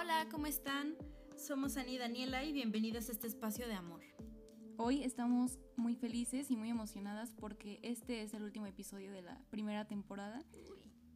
Hola, ¿cómo están? Somos Ani y Daniela y bienvenidos a este espacio de amor. Hoy estamos muy felices y muy emocionadas porque este es el último episodio de la primera temporada.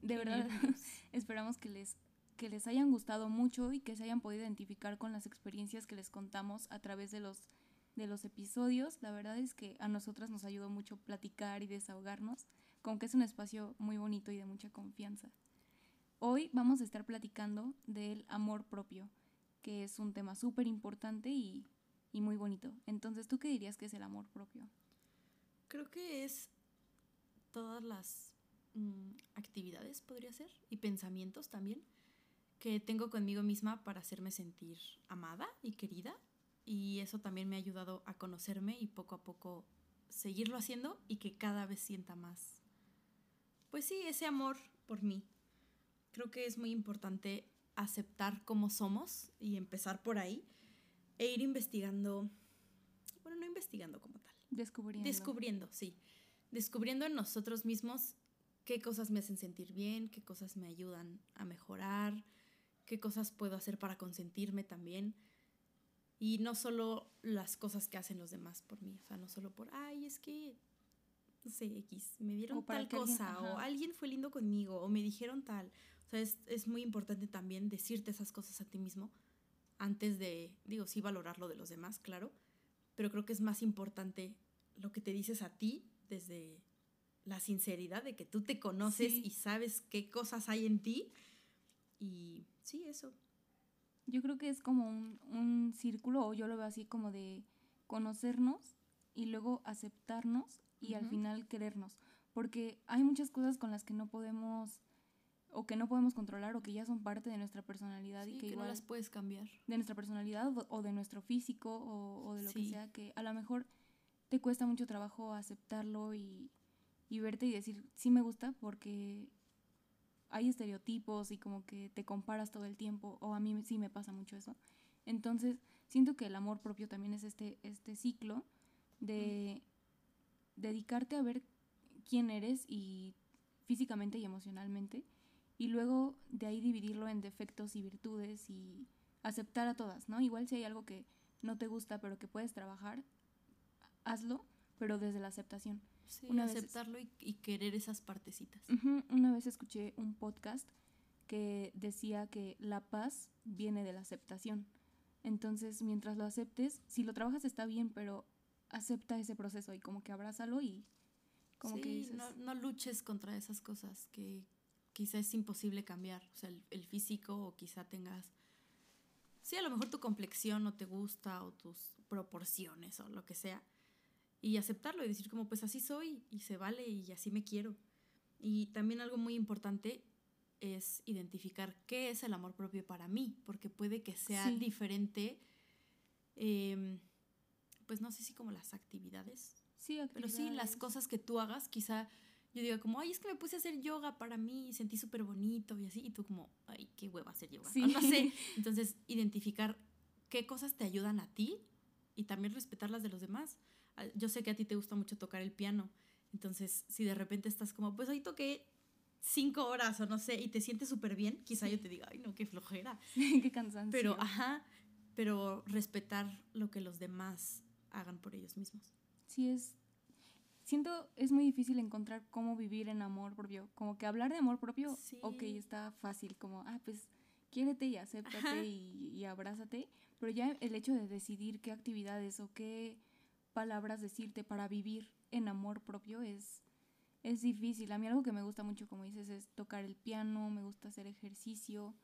de verdad, esperamos que les, que les hayan gustado mucho y que se hayan podido identificar con las experiencias que les contamos a través de los, de los episodios. La verdad es que a nosotras nos ayudó mucho platicar y desahogarnos, como que es un espacio muy bonito y de mucha confianza. Hoy vamos a estar platicando del amor propio, que es un tema súper importante y, muy bonito. Entonces, ¿tú qué dirías que es el amor propio? Creo que es todas las mm, actividades, podría ser, y pensamientos también, que tengo conmigo misma para hacerme sentir amada y querida. Y eso también me ha ayudado a conocerme y poco a poco seguirlo haciendo y que cada vez sienta más. Pues sí, ese amor por mí, creo que es muy importante aceptar cómo somos y empezar por ahí e ir investigando, bueno, no investigando como tal. Descubriendo. Descubriendo, sí. Descubriendo en nosotros mismos qué cosas me hacen sentir bien, qué cosas me ayudan a mejorar, qué cosas puedo hacer para consentirme también. Y no solo las cosas que hacen los demás por mí, o sea, no solo por, ay, es que no sé, X, me dieron tal cosa, o alguien fue lindo conmigo, o me dijeron tal. O sea, es, muy importante también decirte esas cosas a ti mismo antes de, digo, sí valorar lo de los demás, claro, pero creo que es más importante lo que te dices a ti desde la sinceridad de que tú te conoces y sabes qué cosas hay en ti. Y sí, eso. Yo creo que es como un, un círculo, o yo lo veo así como de conocernos y luego aceptarnos y al final querernos. Porque hay muchas cosas con las que no podemos o que no podemos controlar o que ya son parte de nuestra personalidad y que, igual no las puedes cambiar. De nuestra personalidad o, de nuestro físico o, de lo que sea, que a lo mejor te cuesta mucho trabajo aceptarlo y, y verte y decir, sí me gusta porque hay estereotipos y como que te comparas todo el tiempo o a mí sí me pasa mucho eso. Entonces, siento que el amor propio también es este, este ciclo de dedicarte a ver quién eres y físicamente y emocionalmente y luego de ahí dividirlo en defectos y virtudes y aceptar a todas, ¿no? Igual si hay algo que no te gusta pero que puedes trabajar, hazlo, pero desde la aceptación. Sí, una aceptarlo y, querer esas partecitas. una vez escuché un podcast que decía que la paz viene de la aceptación. Entonces, mientras lo aceptes, si lo trabajas está bien, pero acepta ese proceso y como que abrázalo y como que dices... No, no, luches contra esas cosas que quizá es imposible cambiar, o sea, el, físico o quizá tengas... Sí, a lo mejor tu complexión no te gusta o tus proporciones o lo que sea. Y aceptarlo y decir como pues así soy y se vale y así me quiero. Y también algo muy importante es identificar qué es el amor propio para mí, porque puede que sea diferente eh, pues no sé si como las actividades. Sí, Pero sí, las cosas que tú hagas, quizá yo diga como, ay, es que me puse a hacer yoga para mí y sentí súper bonito y así, y tú como, ay, qué hueva hacer yoga. Sí. No, sé. Entonces, identificar qué cosas te ayudan a ti y también respetar las de los demás. Ah, yo sé que a ti te gusta mucho tocar el piano, entonces si de repente estás como, pues hoy toqué cinco horas o no sé, y te sientes súper bien, quizá yo te diga, ay, no, qué flojera. qué cansancio. Pero, ajá, pero respetar lo que los demás hagan por ellos mismos. Sí, es. Siento, es muy difícil encontrar cómo vivir en amor propio. Como que hablar de amor propio, ok, está fácil. Como, ah, pues quiérete y acéptate y, y, abrázate. Pero ya el hecho de decidir qué actividades o qué palabras decirte para vivir en amor propio es, es difícil. A mí algo que me gusta mucho, como dices, es tocar el piano, me gusta hacer ejercicio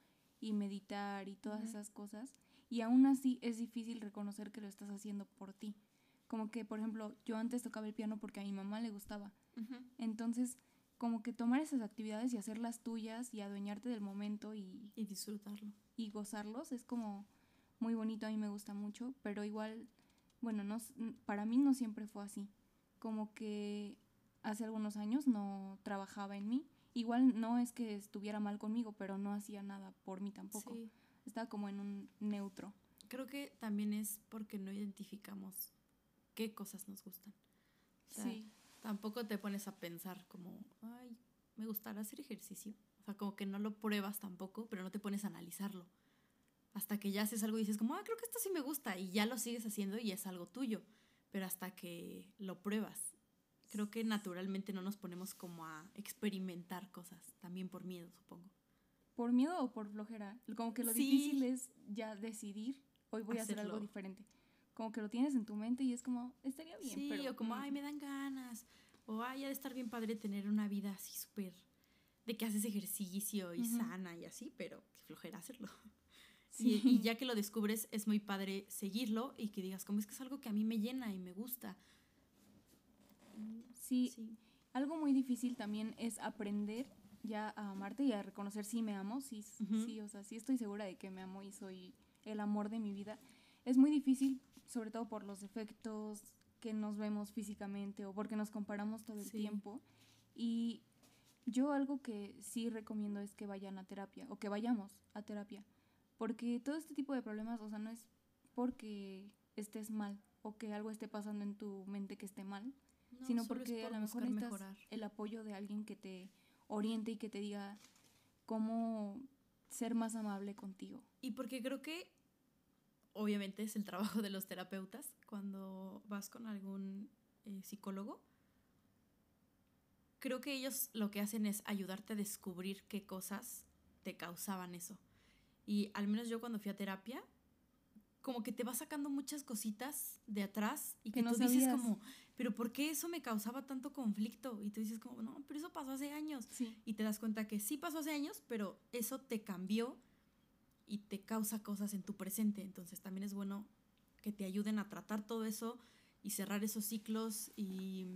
y meditar y todas esas cosas. Y aún así es difícil reconocer que lo estás haciendo por ti. Como que, por ejemplo, yo antes tocaba el piano porque a mi mamá le gustaba. Entonces, como que tomar esas actividades y hacerlas tuyas y adueñarte del momento y... Y disfrutarlo. Y gozarlos es como muy bonito, a mí me gusta mucho, pero igual, bueno, no, para mí no siempre fue así. Como que hace algunos años no trabajaba en mí. Igual no es que estuviera mal conmigo, pero no hacía nada por mí tampoco. Sí estaba como en un neutro. Creo que también es porque no identificamos qué cosas nos gustan. sí. Tampoco te pones a pensar como, ay, me gustará hacer ejercicio. O sea, como que no lo pruebas tampoco, pero no te pones a analizarlo. hasta que ya haces algo y dices como, ah, creo que esto sí me gusta y ya lo sigues haciendo y es algo tuyo, pero hasta que lo pruebas. Creo que naturalmente no nos ponemos como a experimentar cosas, también por miedo, supongo. ¿Por miedo o por flojera? Como que lo difícil es ya decidir, hoy voy a hacer algo diferente. Como que lo tienes en tu mente y es como, estaría bien. Sí, pero, o como, mm. ay, me dan ganas. O, ay, ha de estar bien padre tener una vida así súper, de que haces ejercicio y sana y así, pero qué flojera hacerlo. Sí. Y, ya que lo descubres, es muy padre seguirlo y que digas, como es que es algo que a mí me llena y me gusta. Sí, sí. Algo muy difícil también es aprender ya a amarte y a reconocer si me amo, sí, sí, o sea, sí estoy segura de que me amo y soy el amor de mi vida. Es muy difícil, sobre todo por los efectos que nos vemos físicamente o porque nos comparamos todo el tiempo. Y yo algo que sí recomiendo es que vayan a terapia o que vayamos a terapia. Porque todo este tipo de problemas, o sea, no es porque estés mal o que algo esté pasando en tu mente que esté mal, sino porque a lo mejor necesitas el apoyo de alguien que te oriente y que te diga cómo ser más amable contigo. Y porque creo que obviamente es el trabajo de los terapeutas cuando vas con algún eh, psicólogo. Creo que ellos lo que hacen es ayudarte a descubrir qué cosas te causaban eso. Y al menos yo cuando fui a terapia, como que te va sacando muchas cositas de atrás y que, tú dices como, pero ¿por qué eso me causaba tanto conflicto? Y tú dices como, no, pero eso pasó hace años. Y te das cuenta que sí pasó hace años, pero eso te cambió y te causa cosas en tu presente. Entonces también es bueno que te ayuden a tratar todo eso y cerrar esos ciclos y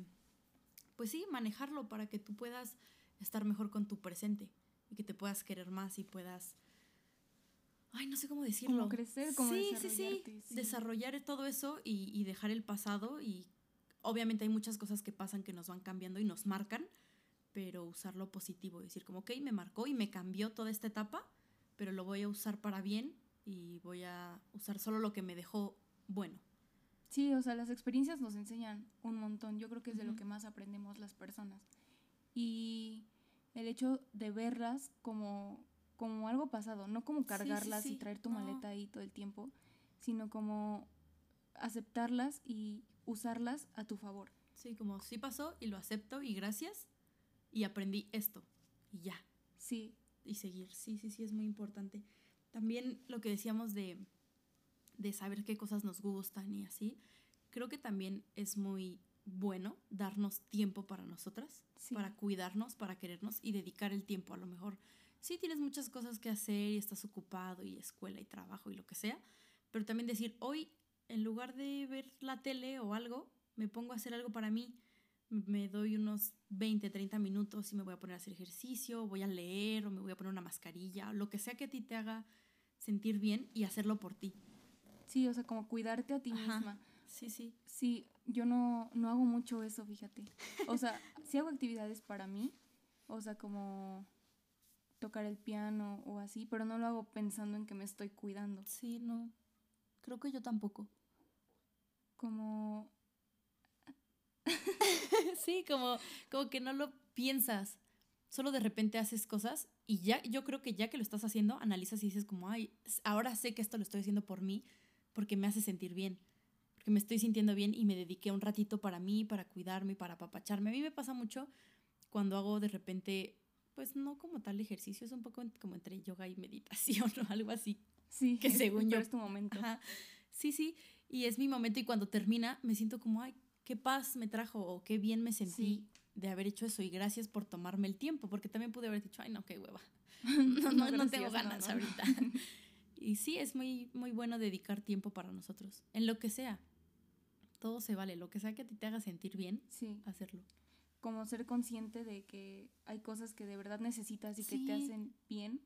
pues sí, manejarlo para que tú puedas estar mejor con tu presente y que te puedas querer más y puedas ay, no sé cómo decirlo. Como crecer, como sí, sí, sí, Desarrollar todo eso y, dejar el pasado y obviamente hay muchas cosas que pasan que nos van cambiando y nos marcan, pero usarlo positivo, decir como, ok, me marcó y me cambió toda esta etapa, pero lo voy a usar para bien y voy a usar solo lo que me dejó bueno. Sí, o sea, las experiencias nos enseñan un montón. Yo creo que es de lo que más aprendemos las personas. Y el hecho de verlas como como algo pasado, no como cargarlas y traer tu maleta ahí todo el tiempo, sino como aceptarlas y usarlas a tu favor. Sí, como sí pasó y lo acepto y gracias y aprendí esto y ya. Sí. Y seguir, sí, sí, sí, es muy importante. También lo que decíamos de, de saber qué cosas nos gustan y así, creo que también es muy bueno darnos tiempo para nosotras, para cuidarnos, para querernos y dedicar el tiempo. A lo mejor sí tienes muchas cosas que hacer y estás ocupado y escuela y trabajo y lo que sea, pero también decir, hoy en lugar de ver la tele o algo, me pongo a hacer algo para mí, me doy unos 20, 30 minutos y me voy a poner a hacer ejercicio, voy a leer o me voy a poner una mascarilla, lo que sea que a ti te haga sentir bien y hacerlo por ti. Sí, o sea, como cuidarte a ti misma. Sí, sí. Sí, yo no, no hago mucho eso, fíjate. O sea, sí hago actividades para mí, o sea, como tocar el piano o así, pero no lo hago pensando en que me estoy cuidando. Sí, no. Creo que yo tampoco. Como... sí, como, como que no lo piensas. Solo de repente haces cosas y ya, yo creo que ya que lo estás haciendo, analizas y dices como, ay, ahora sé que esto lo estoy haciendo por mí porque me hace sentir bien. Porque me estoy sintiendo bien y me dediqué un ratito para mí, para cuidarme, para apapacharme. A mí me pasa mucho cuando hago de repente pues no como tal ejercicio, es un poco como entre yoga y meditación o algo así. Sí, que según yo es tu momento. Sí, sí, y es mi momento y cuando termina me siento como, ay, qué paz me trajo o qué bien me sentí de haber hecho eso y gracias por tomarme el tiempo, porque también pude haber dicho, ay, no, qué hueva. no, no, no, tengo ganas ahorita. y sí, es muy, muy bueno dedicar tiempo para nosotros, en lo que sea. Todo se vale, lo que sea que a ti te haga sentir bien, sí. hacerlo como ser consciente de que hay cosas que de verdad necesitas y que te hacen bien,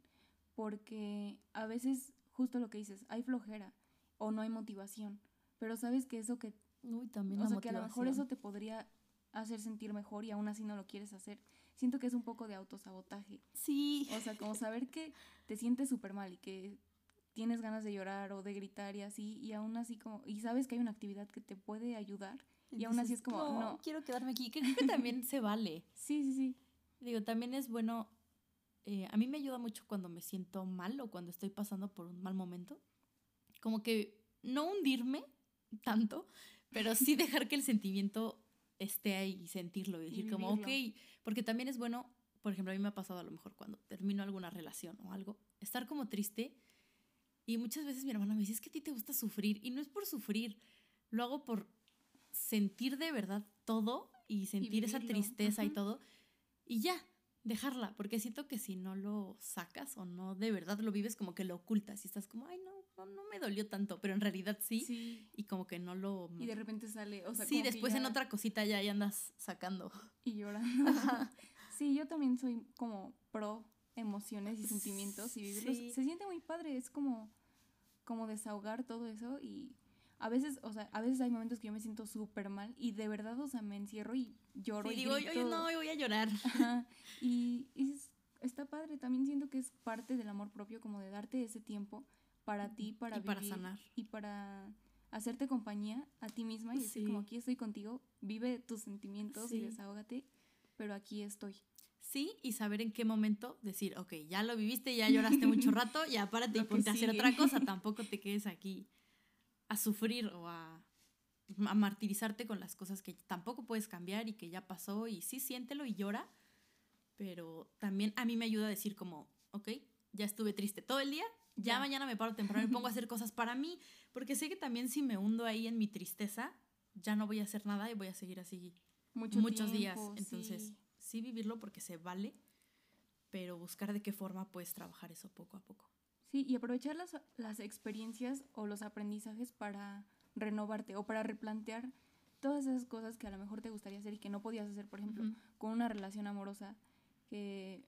porque a veces, justo lo que dices, hay flojera o no hay motivación, pero sabes que eso que... Uy, también o sea, que a lo mejor eso te podría hacer sentir mejor y aún así no lo quieres hacer. Siento que es un poco de autosabotaje. Sí. O sea, como saber que te sientes súper mal y que tienes ganas de llorar o de gritar y así, y aún así como, y sabes que hay una actividad que te puede ayudar y aún así es como, no, quiero quedarme aquí. Creo que también se vale. Sí, sí, sí. Digo, también es bueno eh, a mí me ayuda mucho cuando me siento mal o cuando estoy pasando por un mal momento. Como que no hundirme tanto, pero sí dejar que el sentimiento esté ahí y sentirlo y decir como, ok, porque también es bueno, por ejemplo, a mí me ha pasado a lo mejor cuando termino alguna relación o algo, estar como triste y muchas veces mi hermana me dice, es que a ti te gusta sufrir y no es por sufrir, lo hago por sentir de verdad todo y sentir esa tristeza y todo y ya, dejarla, porque siento que si no lo sacas o no de verdad lo vives, como que lo ocultas y estás como, ay, no, no, me dolió tanto, pero en realidad sí, y como que no lo... Y de repente sale, o sea, Sí, después en otra cosita ya, ya andas sacando. Y llorando. sí, yo también soy como pro emociones y sentimientos y vivirlos. Se siente muy padre, es como, como desahogar todo eso y a veces, o sea, a veces hay momentos que yo me siento súper mal y de verdad, o sea, me encierro y lloro. y digo, yo no, voy a llorar. Y, está padre, también siento que es parte del amor propio, como de darte ese tiempo para ti, para y para sanar. Y para hacerte compañía a ti misma y decir como aquí estoy contigo, vive tus sentimientos y desahógate, pero aquí estoy. Sí, y saber en qué momento decir, ok, ya lo viviste, ya lloraste mucho rato, ya párate y ponte a hacer otra cosa, tampoco te quedes aquí a sufrir o a, a, martirizarte con las cosas que tampoco puedes cambiar y que ya pasó y sí, siéntelo y llora, pero también a mí me ayuda a decir como, ok, ya estuve triste todo el día, ya, mañana me paro temprano y pongo a hacer cosas para mí, porque sé que también si me hundo ahí en mi tristeza, ya no voy a hacer nada y voy a seguir así muchos días. Entonces, sí vivirlo porque se vale, pero buscar de qué forma puedes trabajar eso poco a poco. Sí, y aprovechar las, las experiencias o los aprendizajes para renovarte o para replantear todas esas cosas que a lo mejor te gustaría hacer y que no podías hacer, por ejemplo, con una relación amorosa que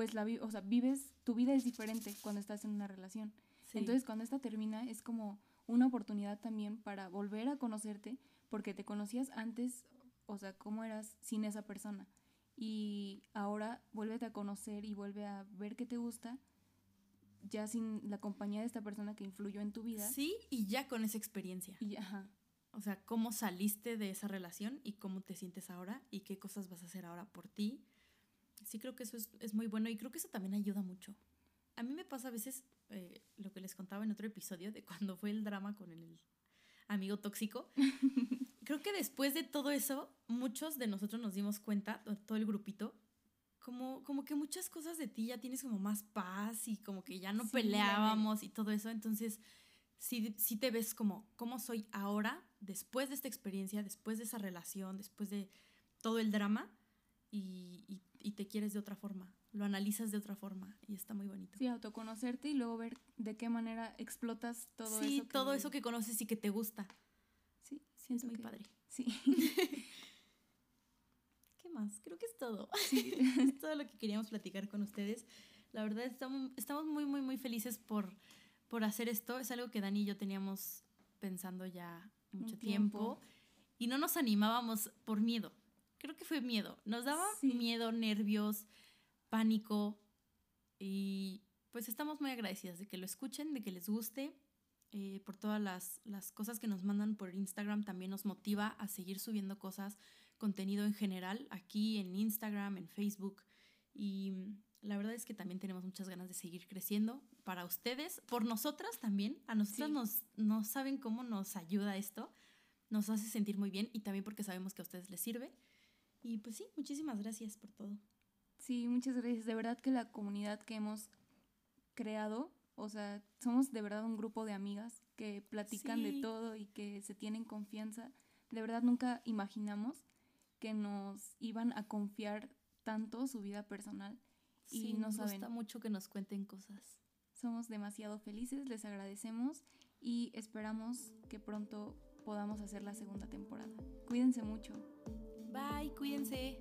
pues la o sea, vives tu vida es diferente cuando estás en una relación. Entonces, cuando esta termina es como una oportunidad también para volver a conocerte porque te conocías antes, o sea, cómo eras sin esa persona. Y ahora vuélvete a conocer y vuelve a ver qué te gusta ya sin la compañía de esta persona que influyó en tu vida. Sí, y ya con esa experiencia. Y, ajá. O sea, cómo saliste de esa relación y cómo te sientes ahora y qué cosas vas a hacer ahora por ti. Sí, creo que eso es, muy bueno y creo que eso también ayuda mucho. A mí me pasa a veces eh, lo que les contaba en otro episodio de cuando fue el drama con el amigo tóxico. creo que después de todo eso, muchos de nosotros nos dimos cuenta, todo el grupito, como, como que muchas cosas de ti ya tienes como más paz y como que ya no peleábamos y todo eso. Entonces, sí, sí te ves como cómo soy ahora, después de esta experiencia, después de esa relación, después de todo el drama y, y, y te quieres de otra forma, lo analizas de otra forma y está muy bonito. Sí, autoconocerte y luego ver de qué manera explotas todo eso. Sí, todo eso que conoces y que te gusta. Sí, sí es muy padre. Sí. más. Creo que es todo. es todo lo que queríamos platicar con ustedes. La verdad, estamos, estamos muy, muy, muy felices por, por hacer esto. Es algo que Dani y yo teníamos pensando ya mucho tiempo. y no nos animábamos por miedo. Creo que fue miedo. Nos daba miedo, nervios, pánico y pues estamos muy agradecidas de que lo escuchen, de que les guste. Eh, por todas las, las cosas que nos mandan por Instagram también nos motiva a seguir subiendo cosas contenido en general aquí en Instagram, en Facebook y la verdad es que también tenemos muchas ganas de seguir creciendo para ustedes, por nosotras también. A nosotras nos, no saben cómo nos ayuda esto, nos hace sentir muy bien y también porque sabemos que a ustedes les sirve. Y pues sí, muchísimas gracias por todo. Sí, muchas gracias. De verdad que la comunidad que hemos creado, o sea, somos de verdad un grupo de amigas que platican de todo y que se tienen confianza. De verdad nunca imaginamos que nos iban a confiar tanto su vida personal. y nos gusta mucho que nos cuenten cosas. Somos demasiado felices, les agradecemos y esperamos que pronto podamos hacer la segunda temporada. Cuídense mucho. Bye, cuídense.